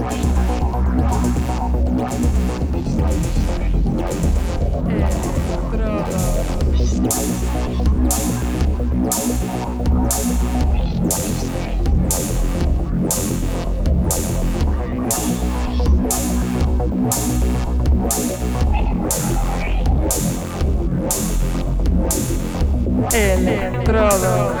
Estrada. Electrodos.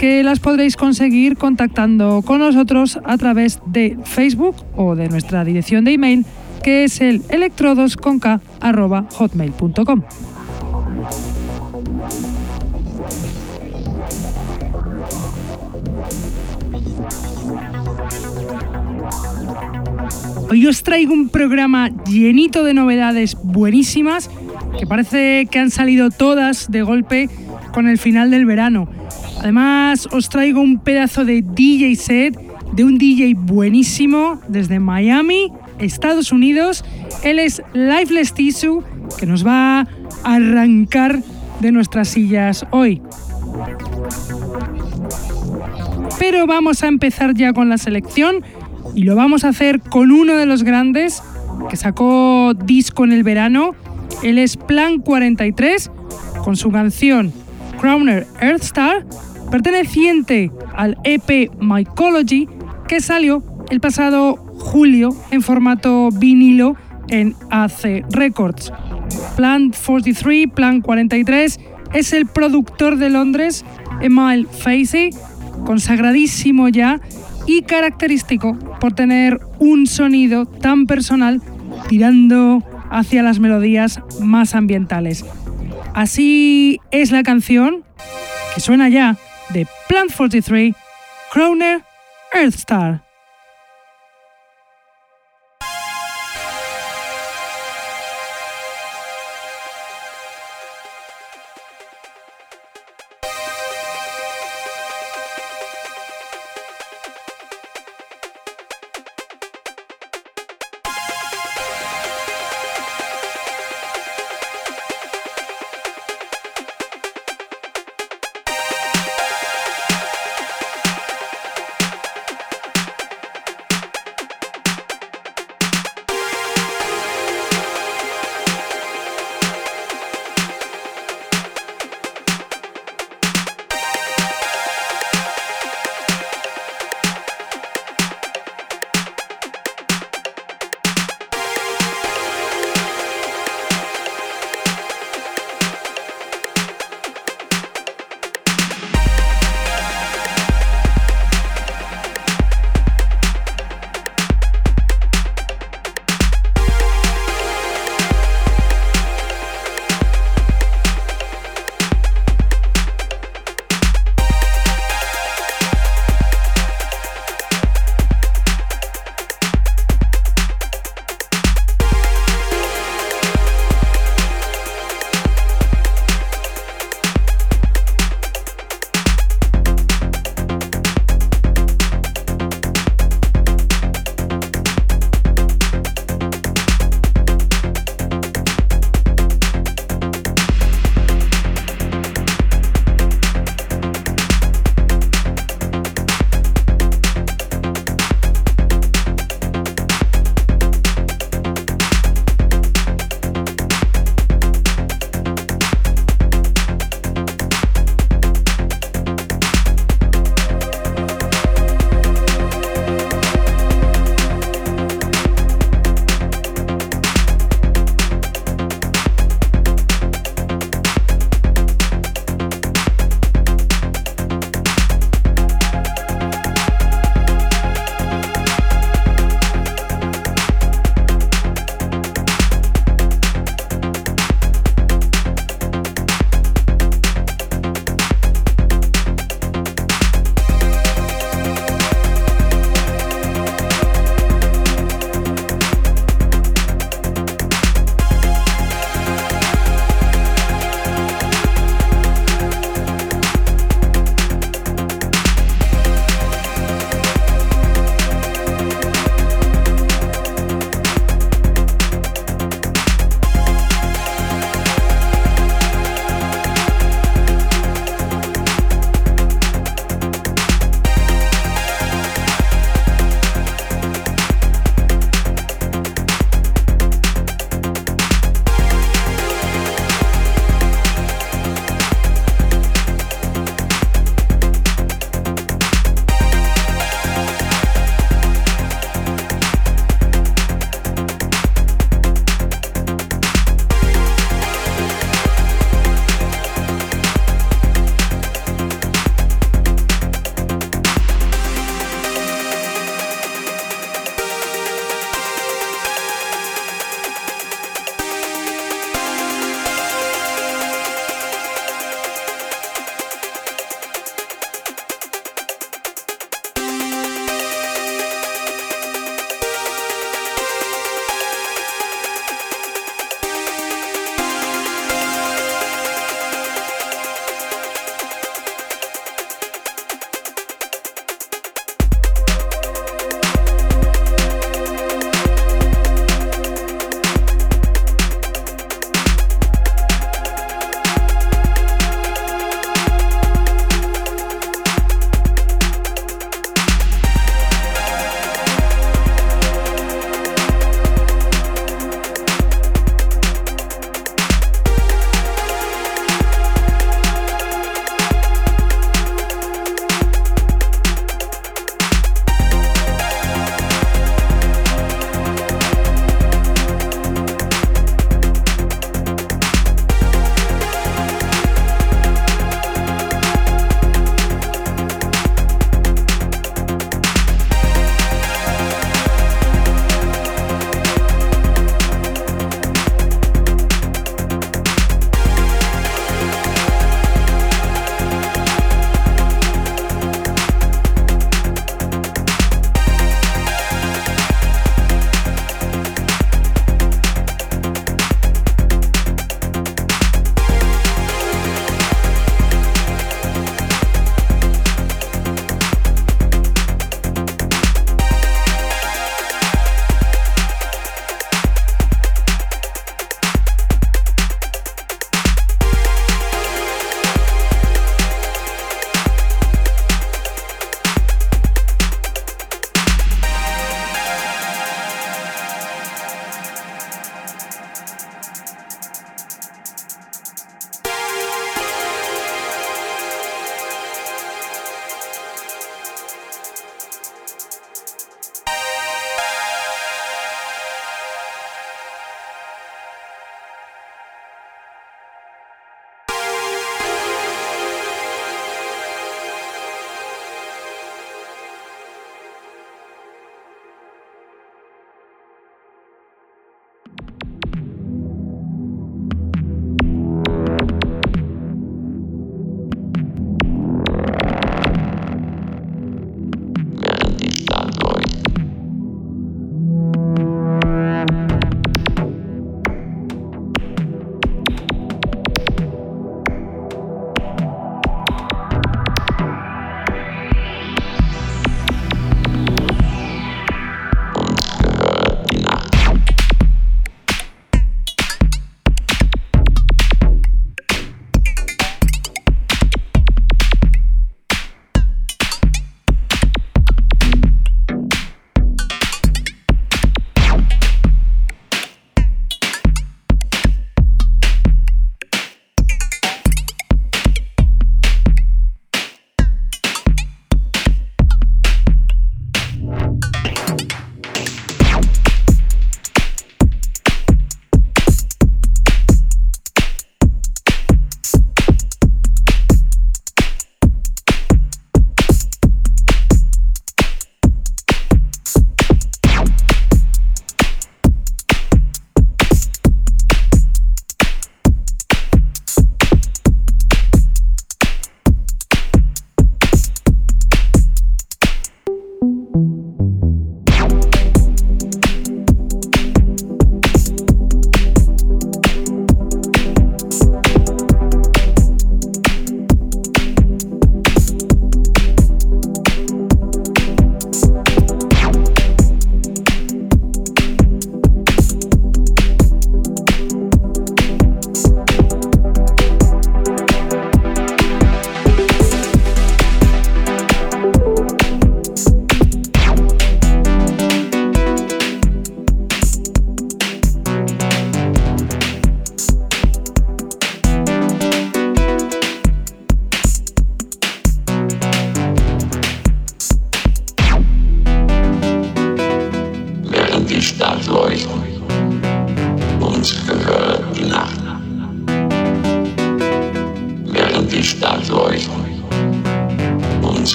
que las podréis conseguir contactando con nosotros a través de Facebook o de nuestra dirección de email que es el electrodosconk.hotmail.com. Hoy os traigo un programa llenito de novedades buenísimas que parece que han salido todas de golpe con el final del verano. Además, os traigo un pedazo de DJ set de un DJ buenísimo desde Miami, Estados Unidos. Él es Lifeless Tissue, que nos va a arrancar de nuestras sillas hoy. Pero vamos a empezar ya con la selección y lo vamos a hacer con uno de los grandes que sacó disco en el verano. Él es Plan 43 con su canción Crowner Earthstar perteneciente al EP Mycology que salió el pasado julio en formato vinilo en AC Records. Plan 43, Plan 43, es el productor de Londres, Emile Facey, consagradísimo ya y característico por tener un sonido tan personal tirando hacia las melodías más ambientales. Así es la canción que suena ya de Plant 43, Croner, Earthstar.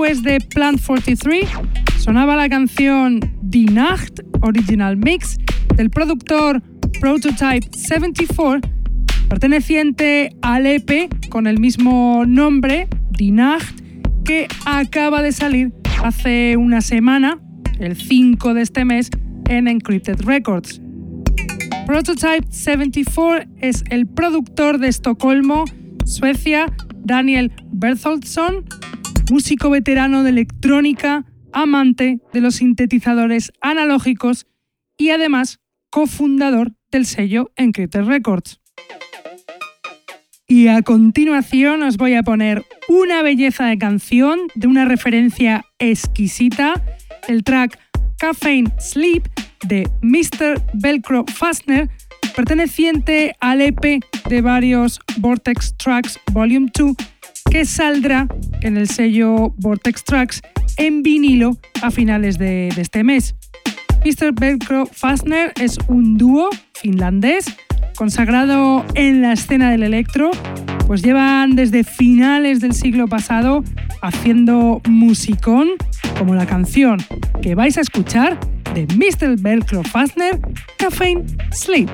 De Plant 43 sonaba la canción Die Nacht Original Mix del productor Prototype 74, perteneciente al EP con el mismo nombre, Die Nacht, que acaba de salir hace una semana, el 5 de este mes, en Encrypted Records. Prototype 74 es el productor de Estocolmo, Suecia, Daniel Bertholdsson, músico veterano de electrónica, amante de los sintetizadores analógicos y además cofundador del sello Encrypted Records. Y a continuación os voy a poner una belleza de canción de una referencia exquisita, el track Caffeine Sleep de Mr. Velcro Fastner, perteneciente al EP de varios Vortex Tracks Volume 2 que saldrá en el sello Vortex Tracks en vinilo a finales de, este mes. Mr. Velcro Fastner es un dúo finlandés consagrado en la escena del electro, pues llevan desde finales del siglo pasado haciendo musicón como la canción que vais a escuchar de Mr. Velcro Fastner, Caffeine Sleep.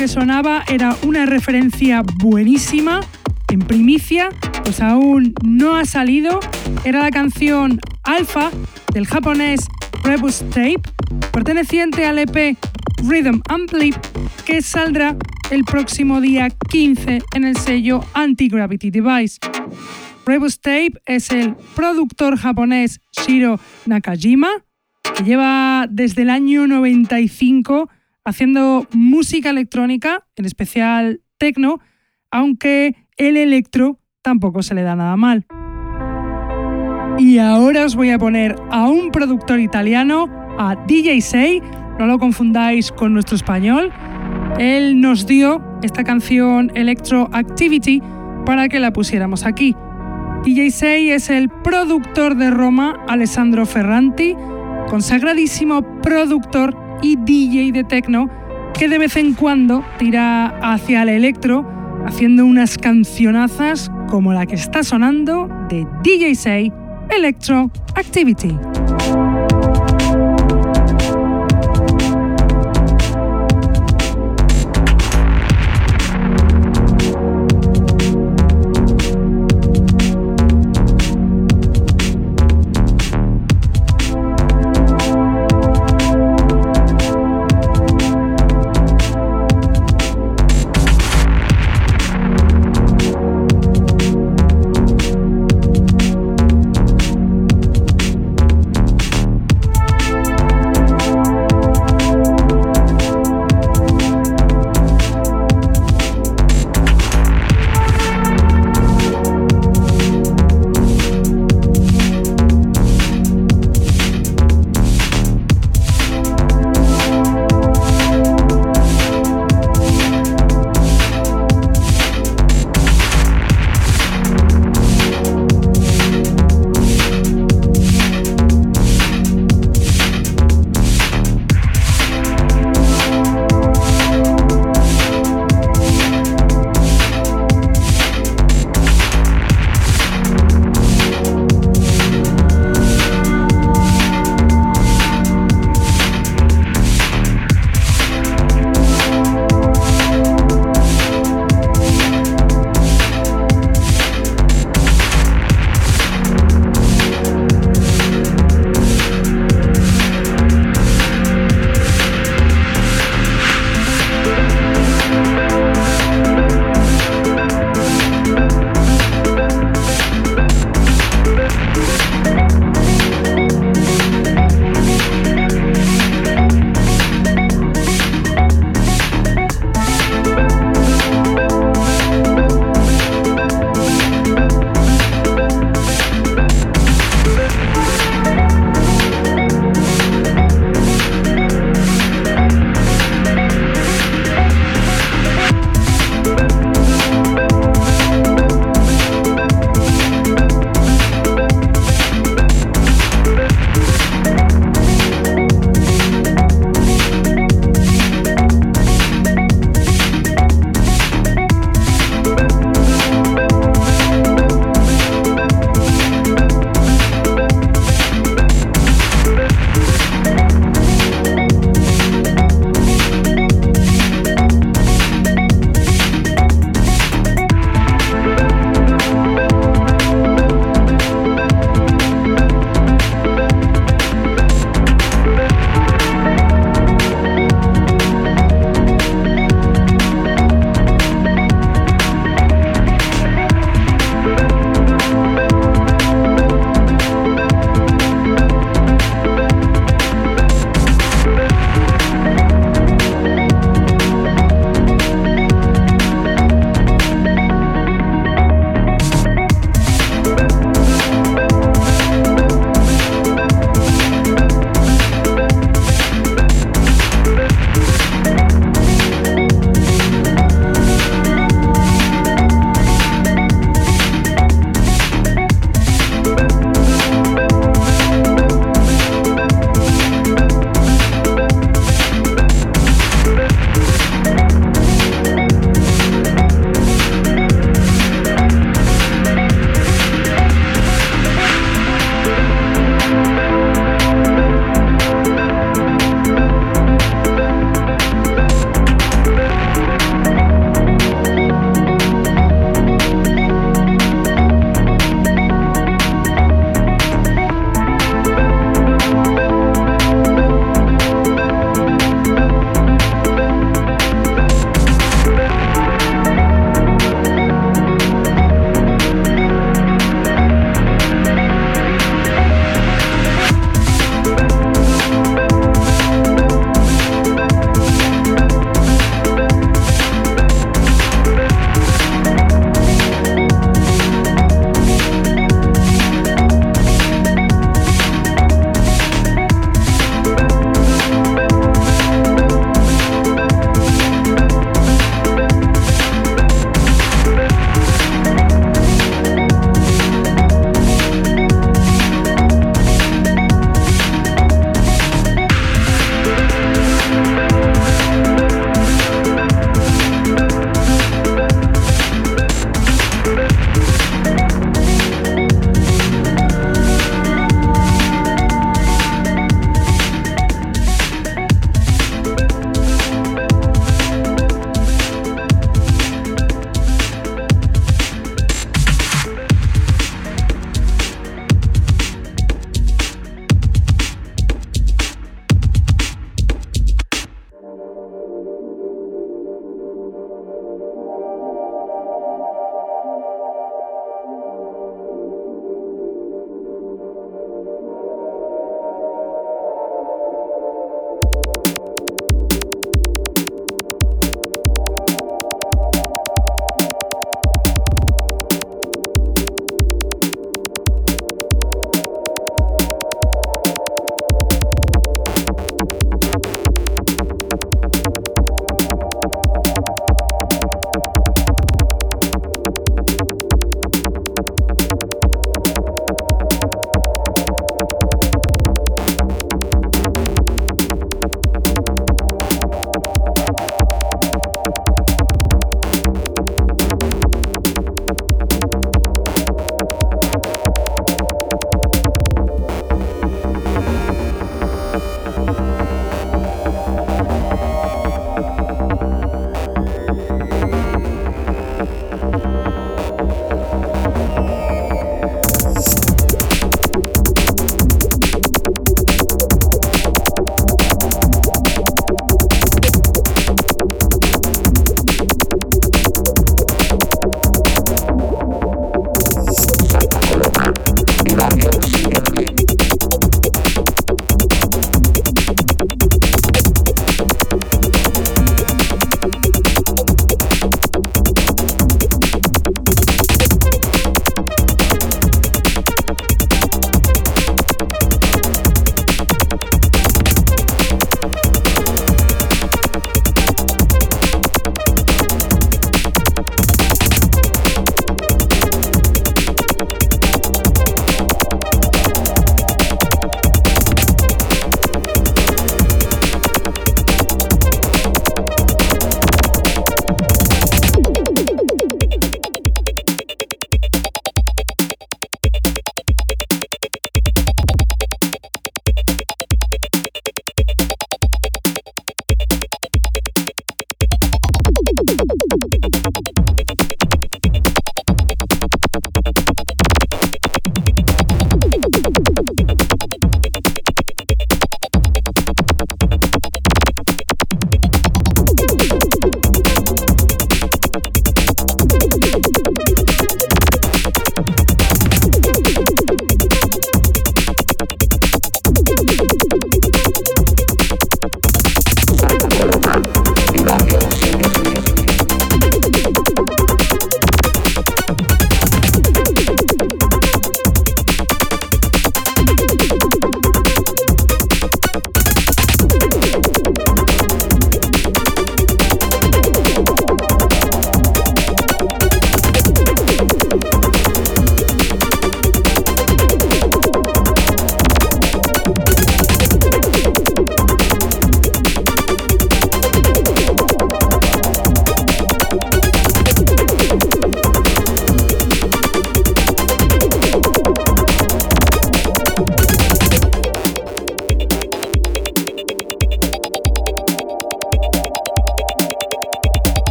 Que sonaba era una referencia buenísima, en primicia, pues aún no ha salido. Era la canción Alpha del japonés Rebus Tape, perteneciente al EP Rhythm and que saldrá el próximo día 15 en el sello Anti-Gravity Device. Rebus Tape es el productor japonés Shiro Nakajima, que lleva desde el año 95 haciendo música electrónica, en especial techno, aunque el electro tampoco se le da nada mal. Y ahora os voy a poner a un productor italiano, a DJ Say, no lo confundáis con nuestro español. Él nos dio esta canción Electro Activity para que la pusiéramos aquí. DJ Say es el productor de Roma, Alessandro Ferranti, consagradísimo productor y DJ de techno que de vez en cuando tira hacia el electro haciendo unas cancionazas como la que está sonando de DJ Say Electro Activity.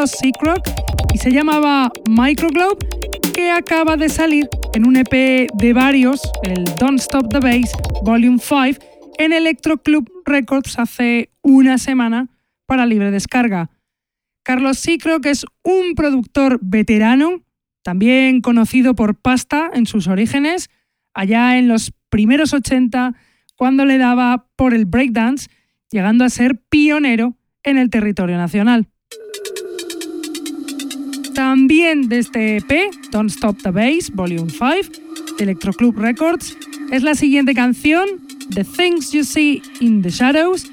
Carlos Seacrock, y se llamaba Microglobe, que acaba de salir en un EP de varios, el Don't Stop the Bass Volume 5, en Electro Club Records hace una semana para libre descarga. Carlos Seacrock es un productor veterano, también conocido por Pasta en sus orígenes, allá en los primeros 80, cuando le daba por el breakdance llegando a ser pionero en el territorio nacional. También de este EP, Don't Stop the Bass, Volume 5, de Electro Club Records, es la siguiente canción, The Things You See in the Shadows,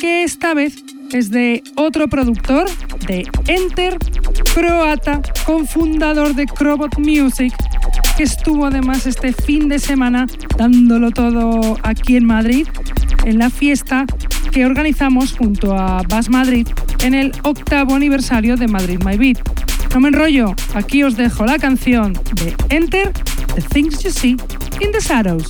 que esta vez es de otro productor, de Enter, croata, cofundador de Crobot Music, que estuvo además este fin de semana dándolo todo aquí en Madrid, en la fiesta que organizamos junto a Bass Madrid en el octavo aniversario de Madrid My Beat. No me enrollo, aquí os dejo la canción de Enter, The Things You See in the Shadows.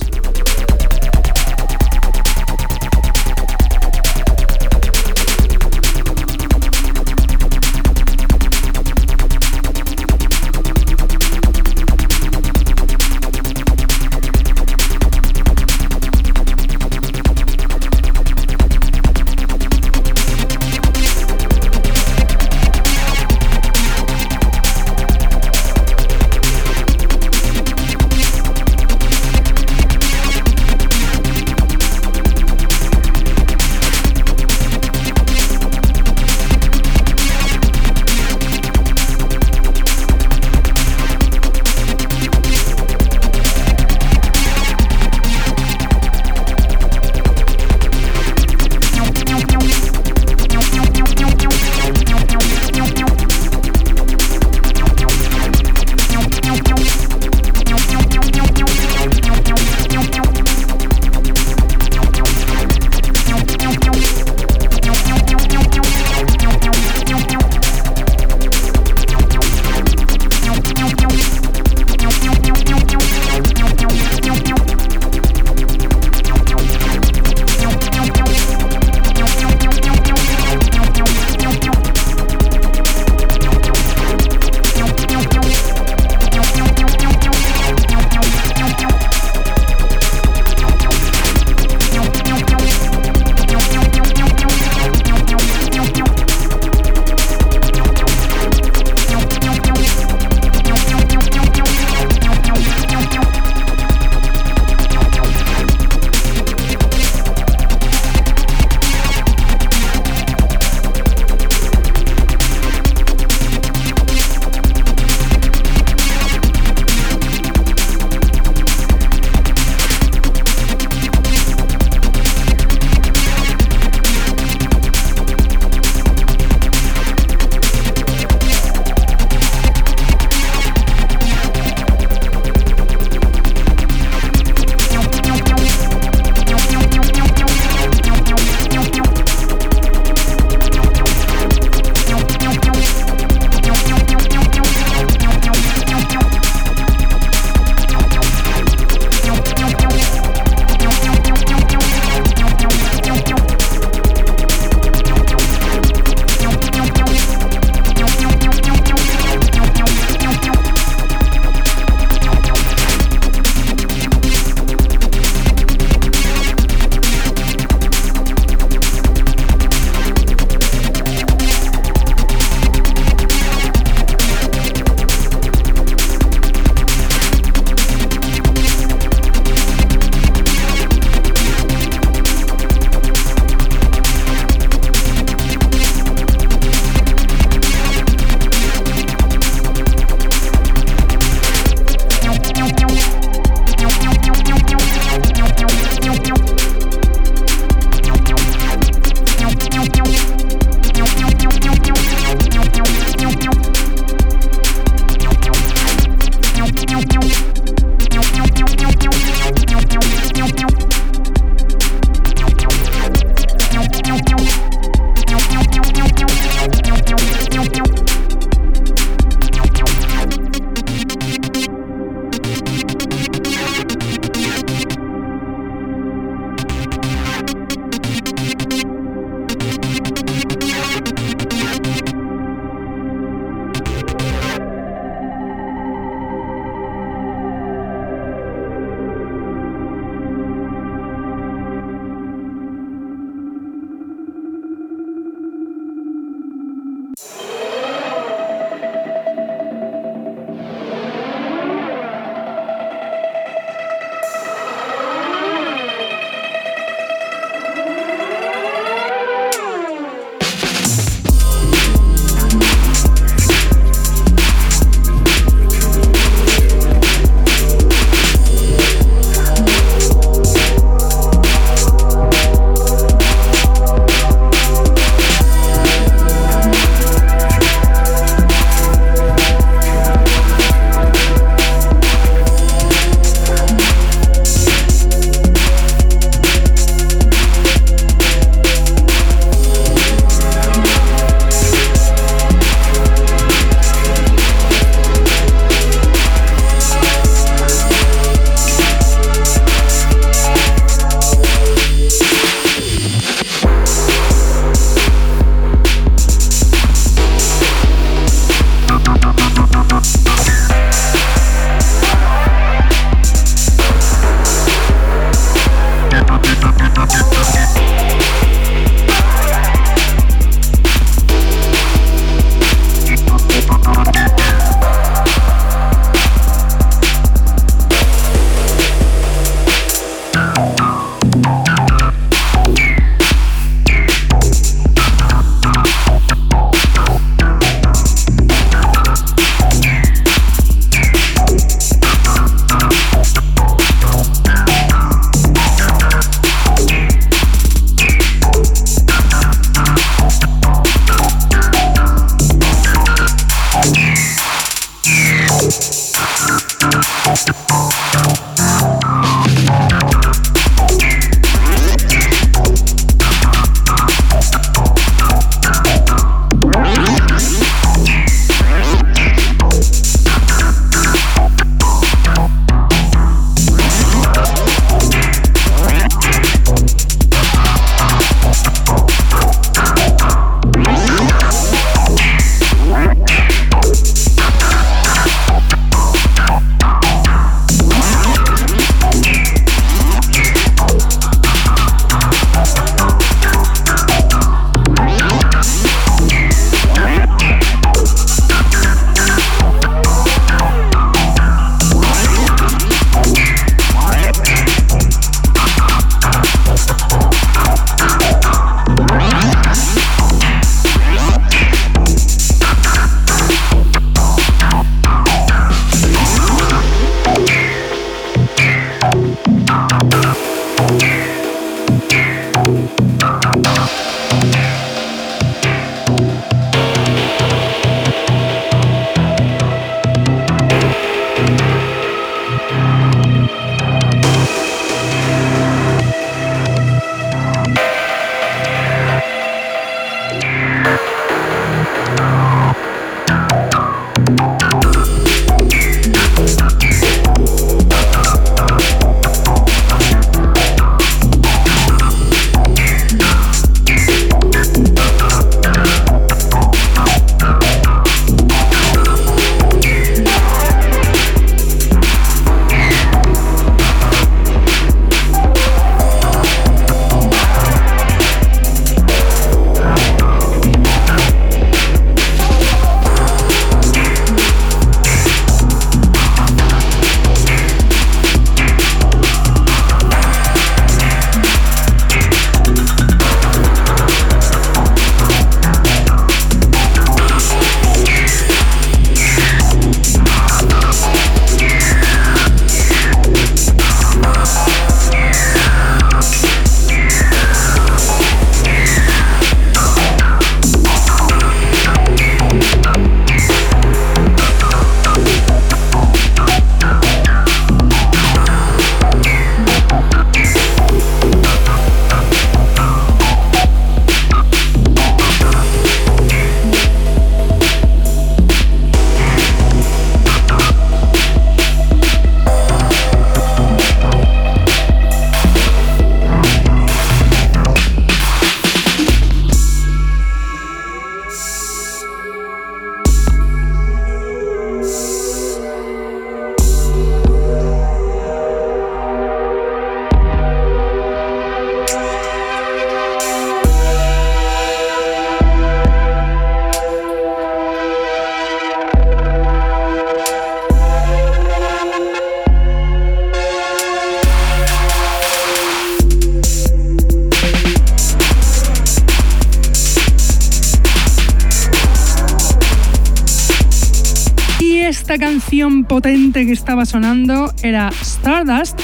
Canción potente que estaba sonando era Stardust,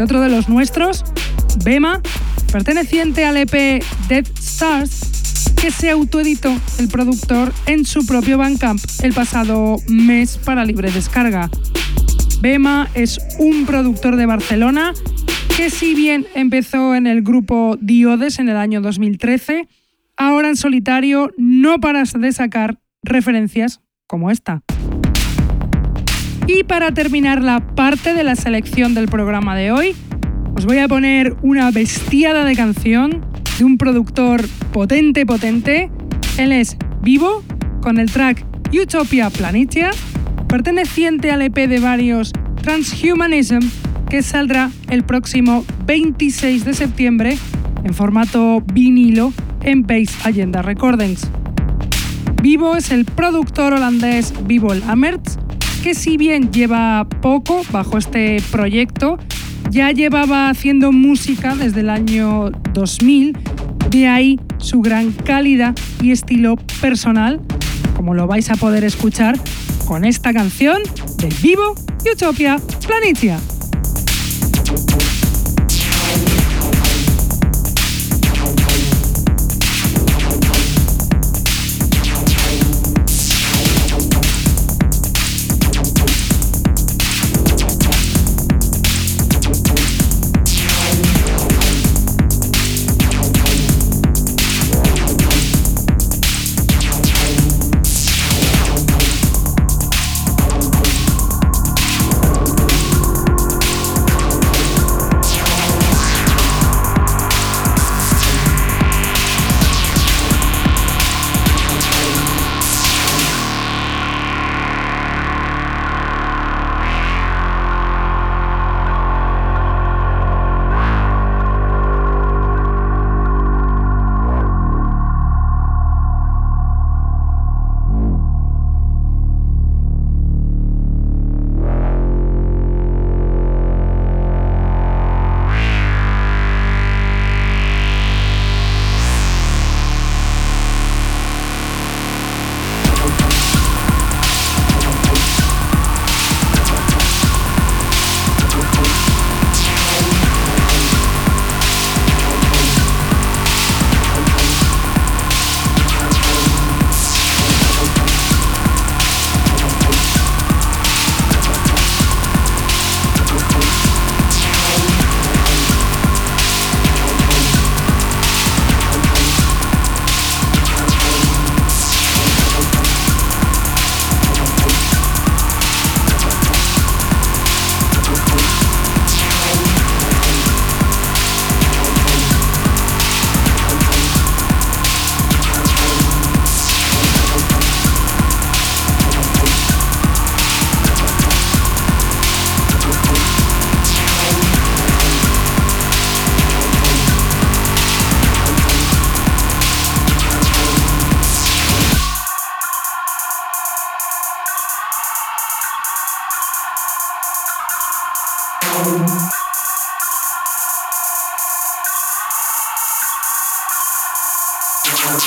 otro de los nuestros, Bema, perteneciente al EP Dead Stars, que se autoeditó el productor en su propio Bandcamp el pasado mes para libre descarga. Bema es un productor de Barcelona que si bien empezó en el grupo Diodes en el año 2013, ahora en solitario no paras de sacar referencias como esta. Y para terminar la parte de la selección del programa de hoy, os voy a poner una bestiada de canción de un productor potente, potente. Él es Vivo, con el track Utopia Planitia, perteneciente al EP de varios Transhumanism, que saldrá el próximo 26 de septiembre en formato vinilo en Base Agenda Recordings. Vivo es el productor holandés Vivo Amerts, que si bien lleva poco bajo este proyecto, ya llevaba haciendo música desde el año 2000, de ahí su gran calidad y estilo personal, como lo vais a poder escuchar con esta canción de Vivo Utopia Planitia.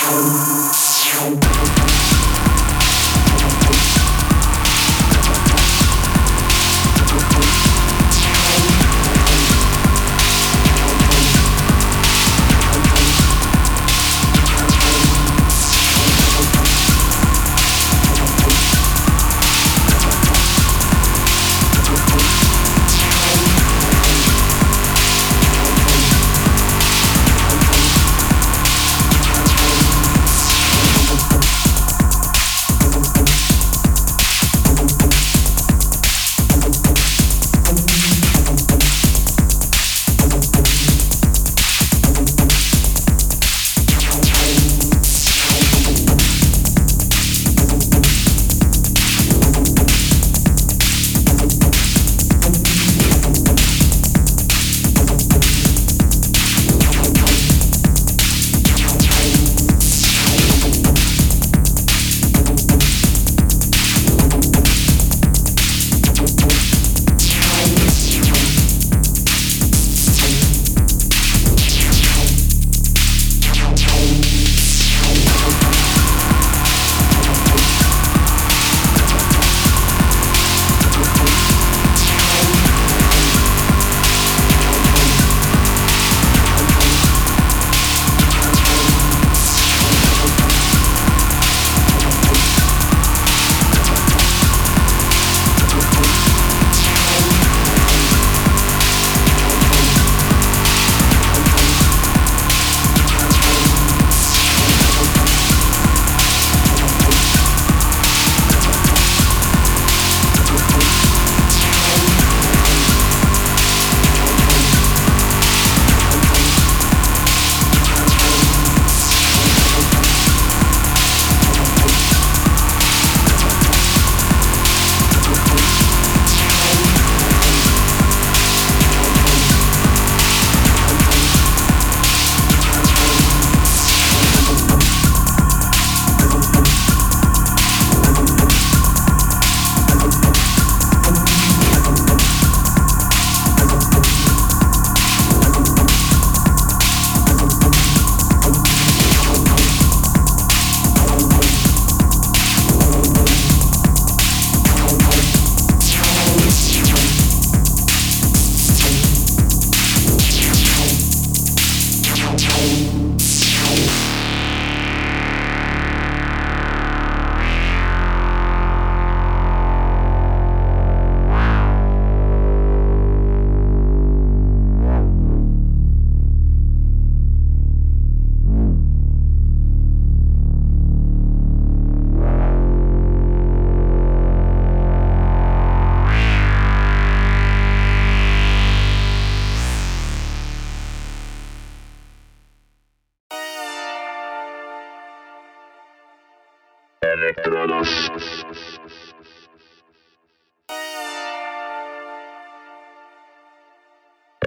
Show.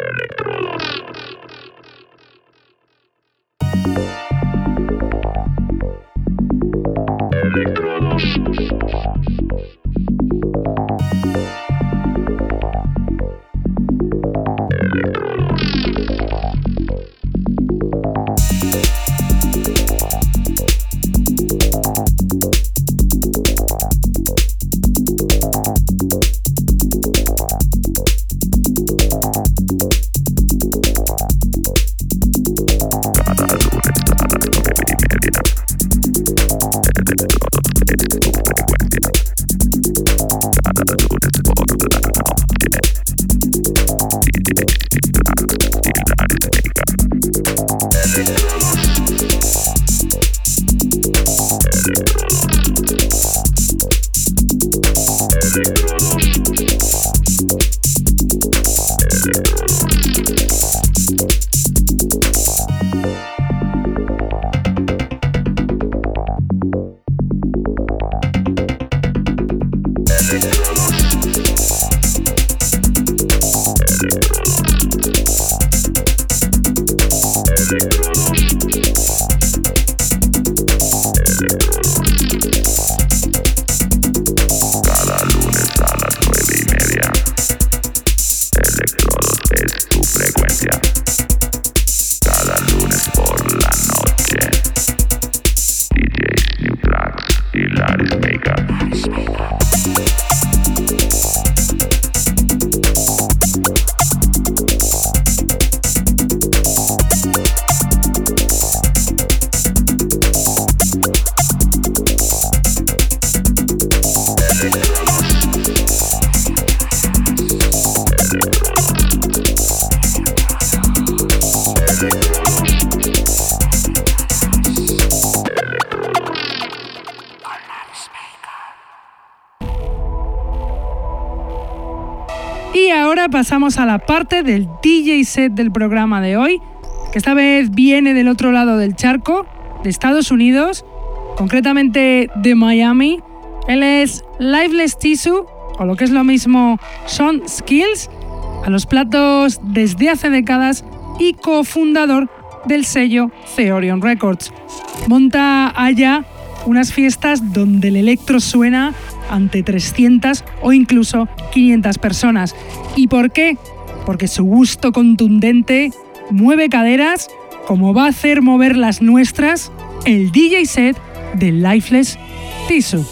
Yeah. Parte del DJ set del programa de hoy, que esta vez viene del otro lado del charco, de Estados Unidos, concretamente de Miami. Él es Lifeless Tissue, o lo que es lo mismo, Son Skills, a los platos desde hace décadas y cofundador del sello Theorion Records. Monta allá unas fiestas donde el electro suena ante 300 o incluso 500 personas. ¿Y por qué? Porque su gusto contundente mueve caderas como va a hacer mover las nuestras el DJ set de Lifeless Tissue.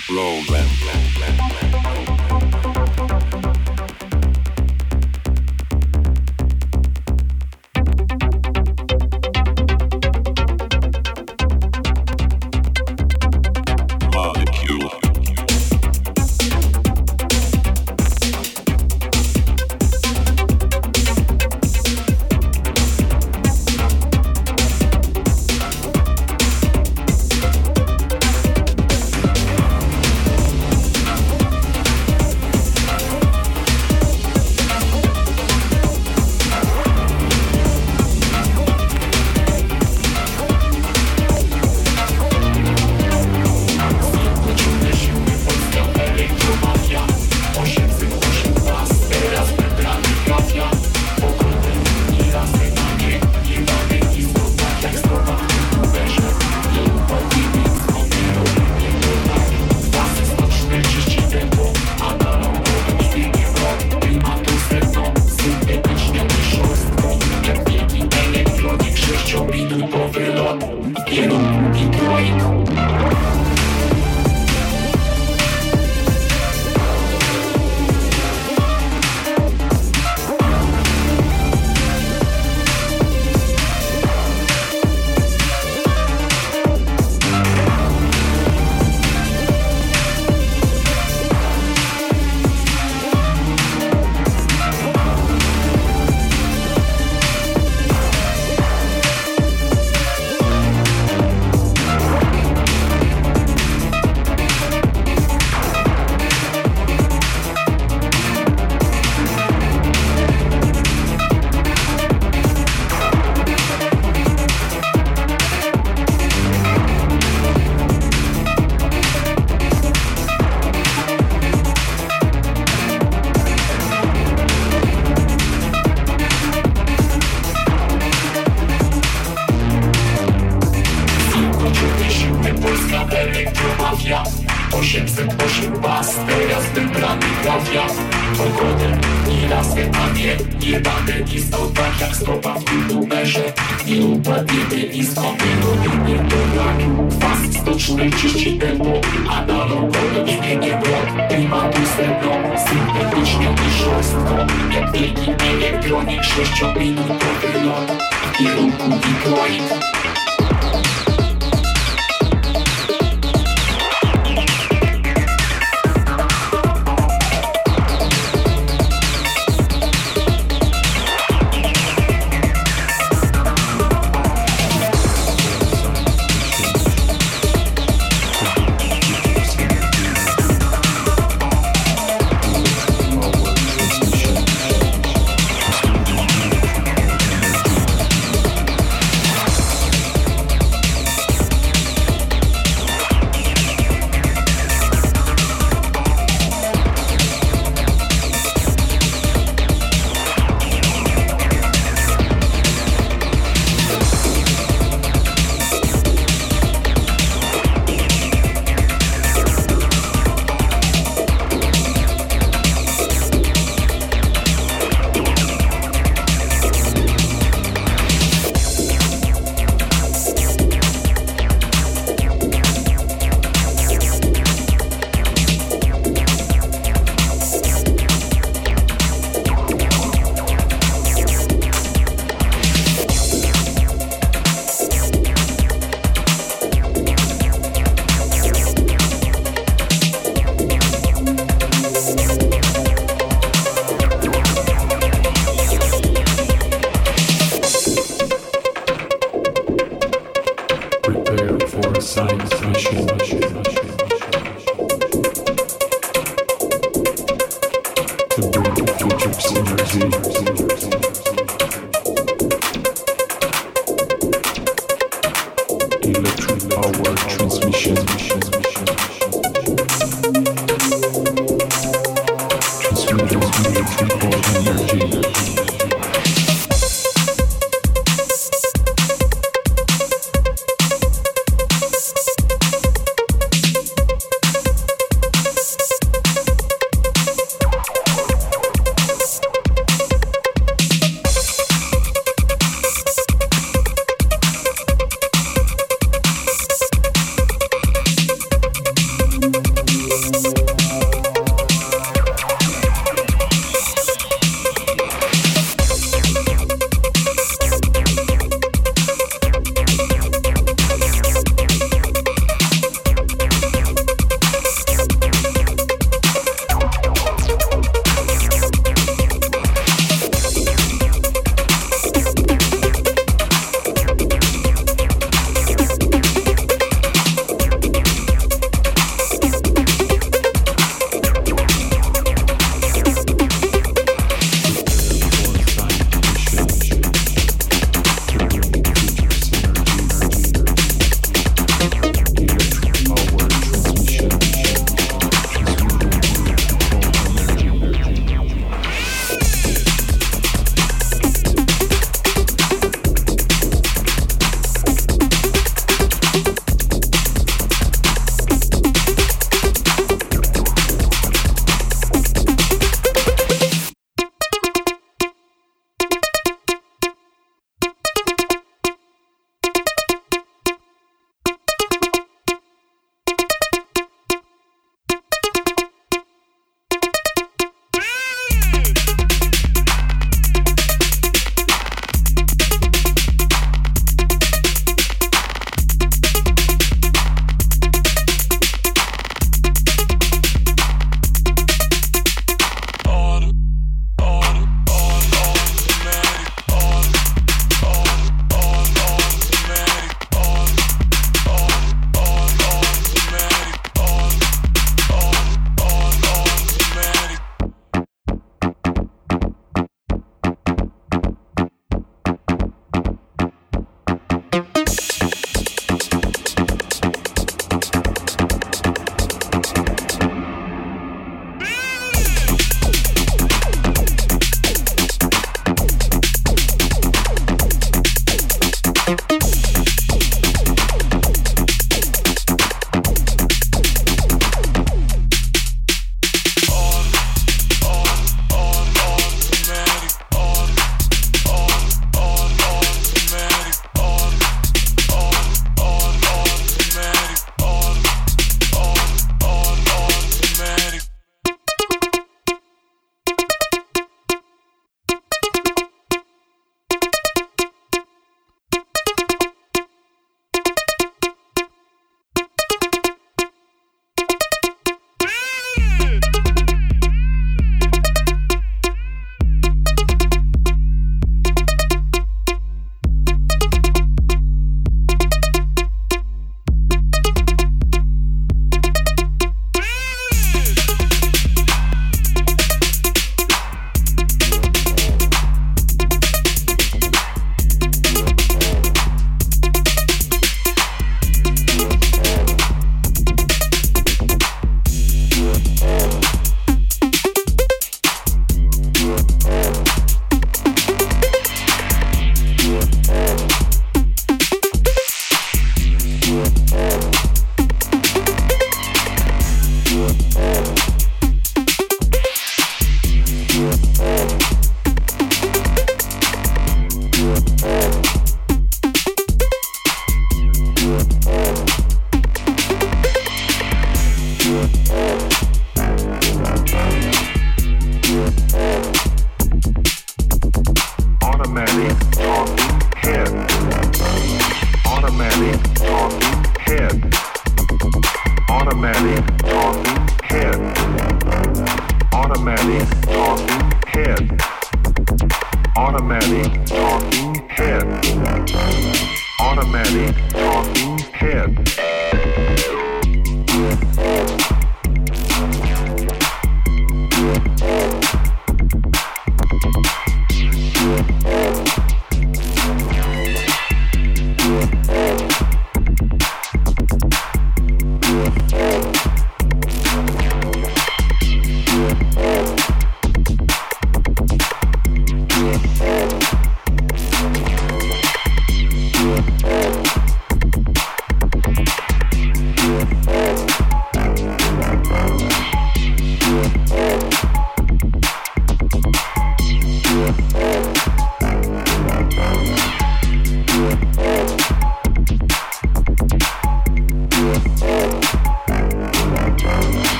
program.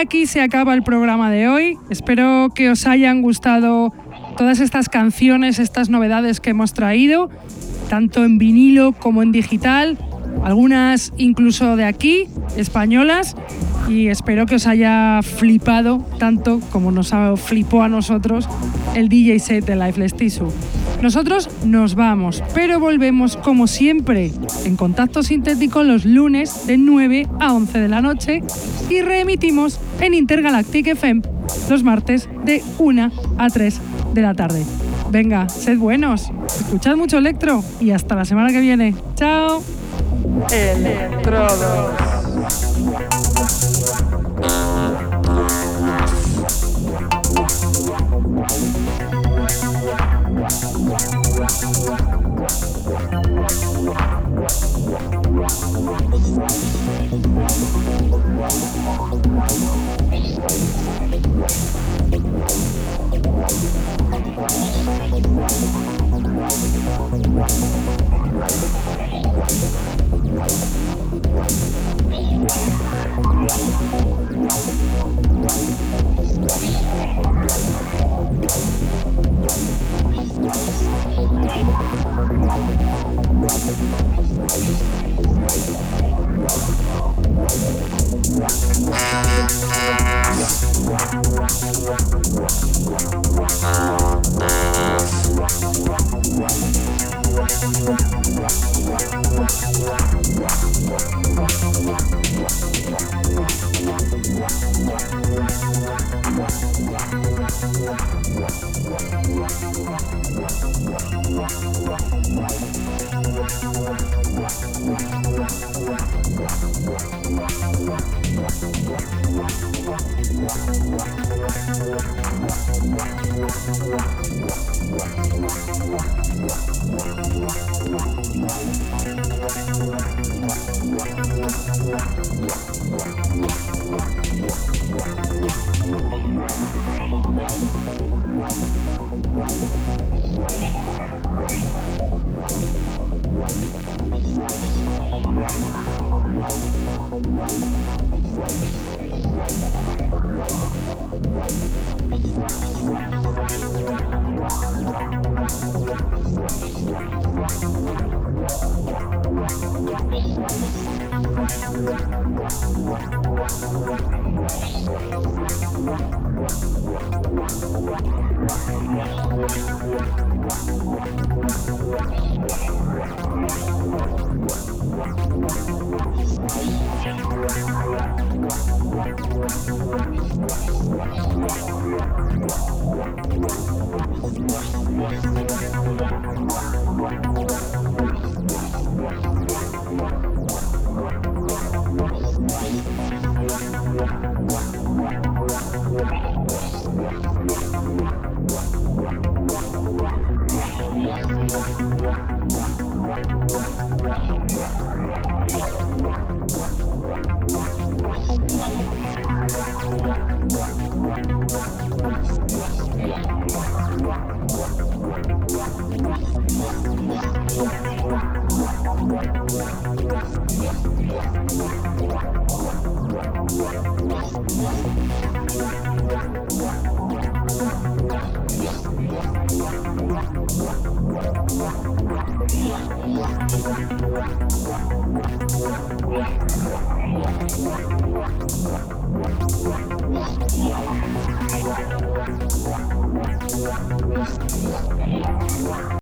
Aquí se acaba el programa de hoy. Espero que os hayan gustado todas estas canciones, estas novedades que hemos traído, tanto en vinilo como en digital, algunas incluso de aquí, españolas, y espero que os haya flipado tanto como nos flipó a nosotros el DJ set de Lifeless Tissue. Nosotros nos vamos, pero volvemos como siempre en contacto sintético los lunes de 9 a 11 de la noche y reemitimos en Intergalactic FM los martes de 1 a 3 de la tarde. Venga, sed buenos, escuchad mucho electro y hasta la semana que viene. ¡Chao! Electrodos. Thank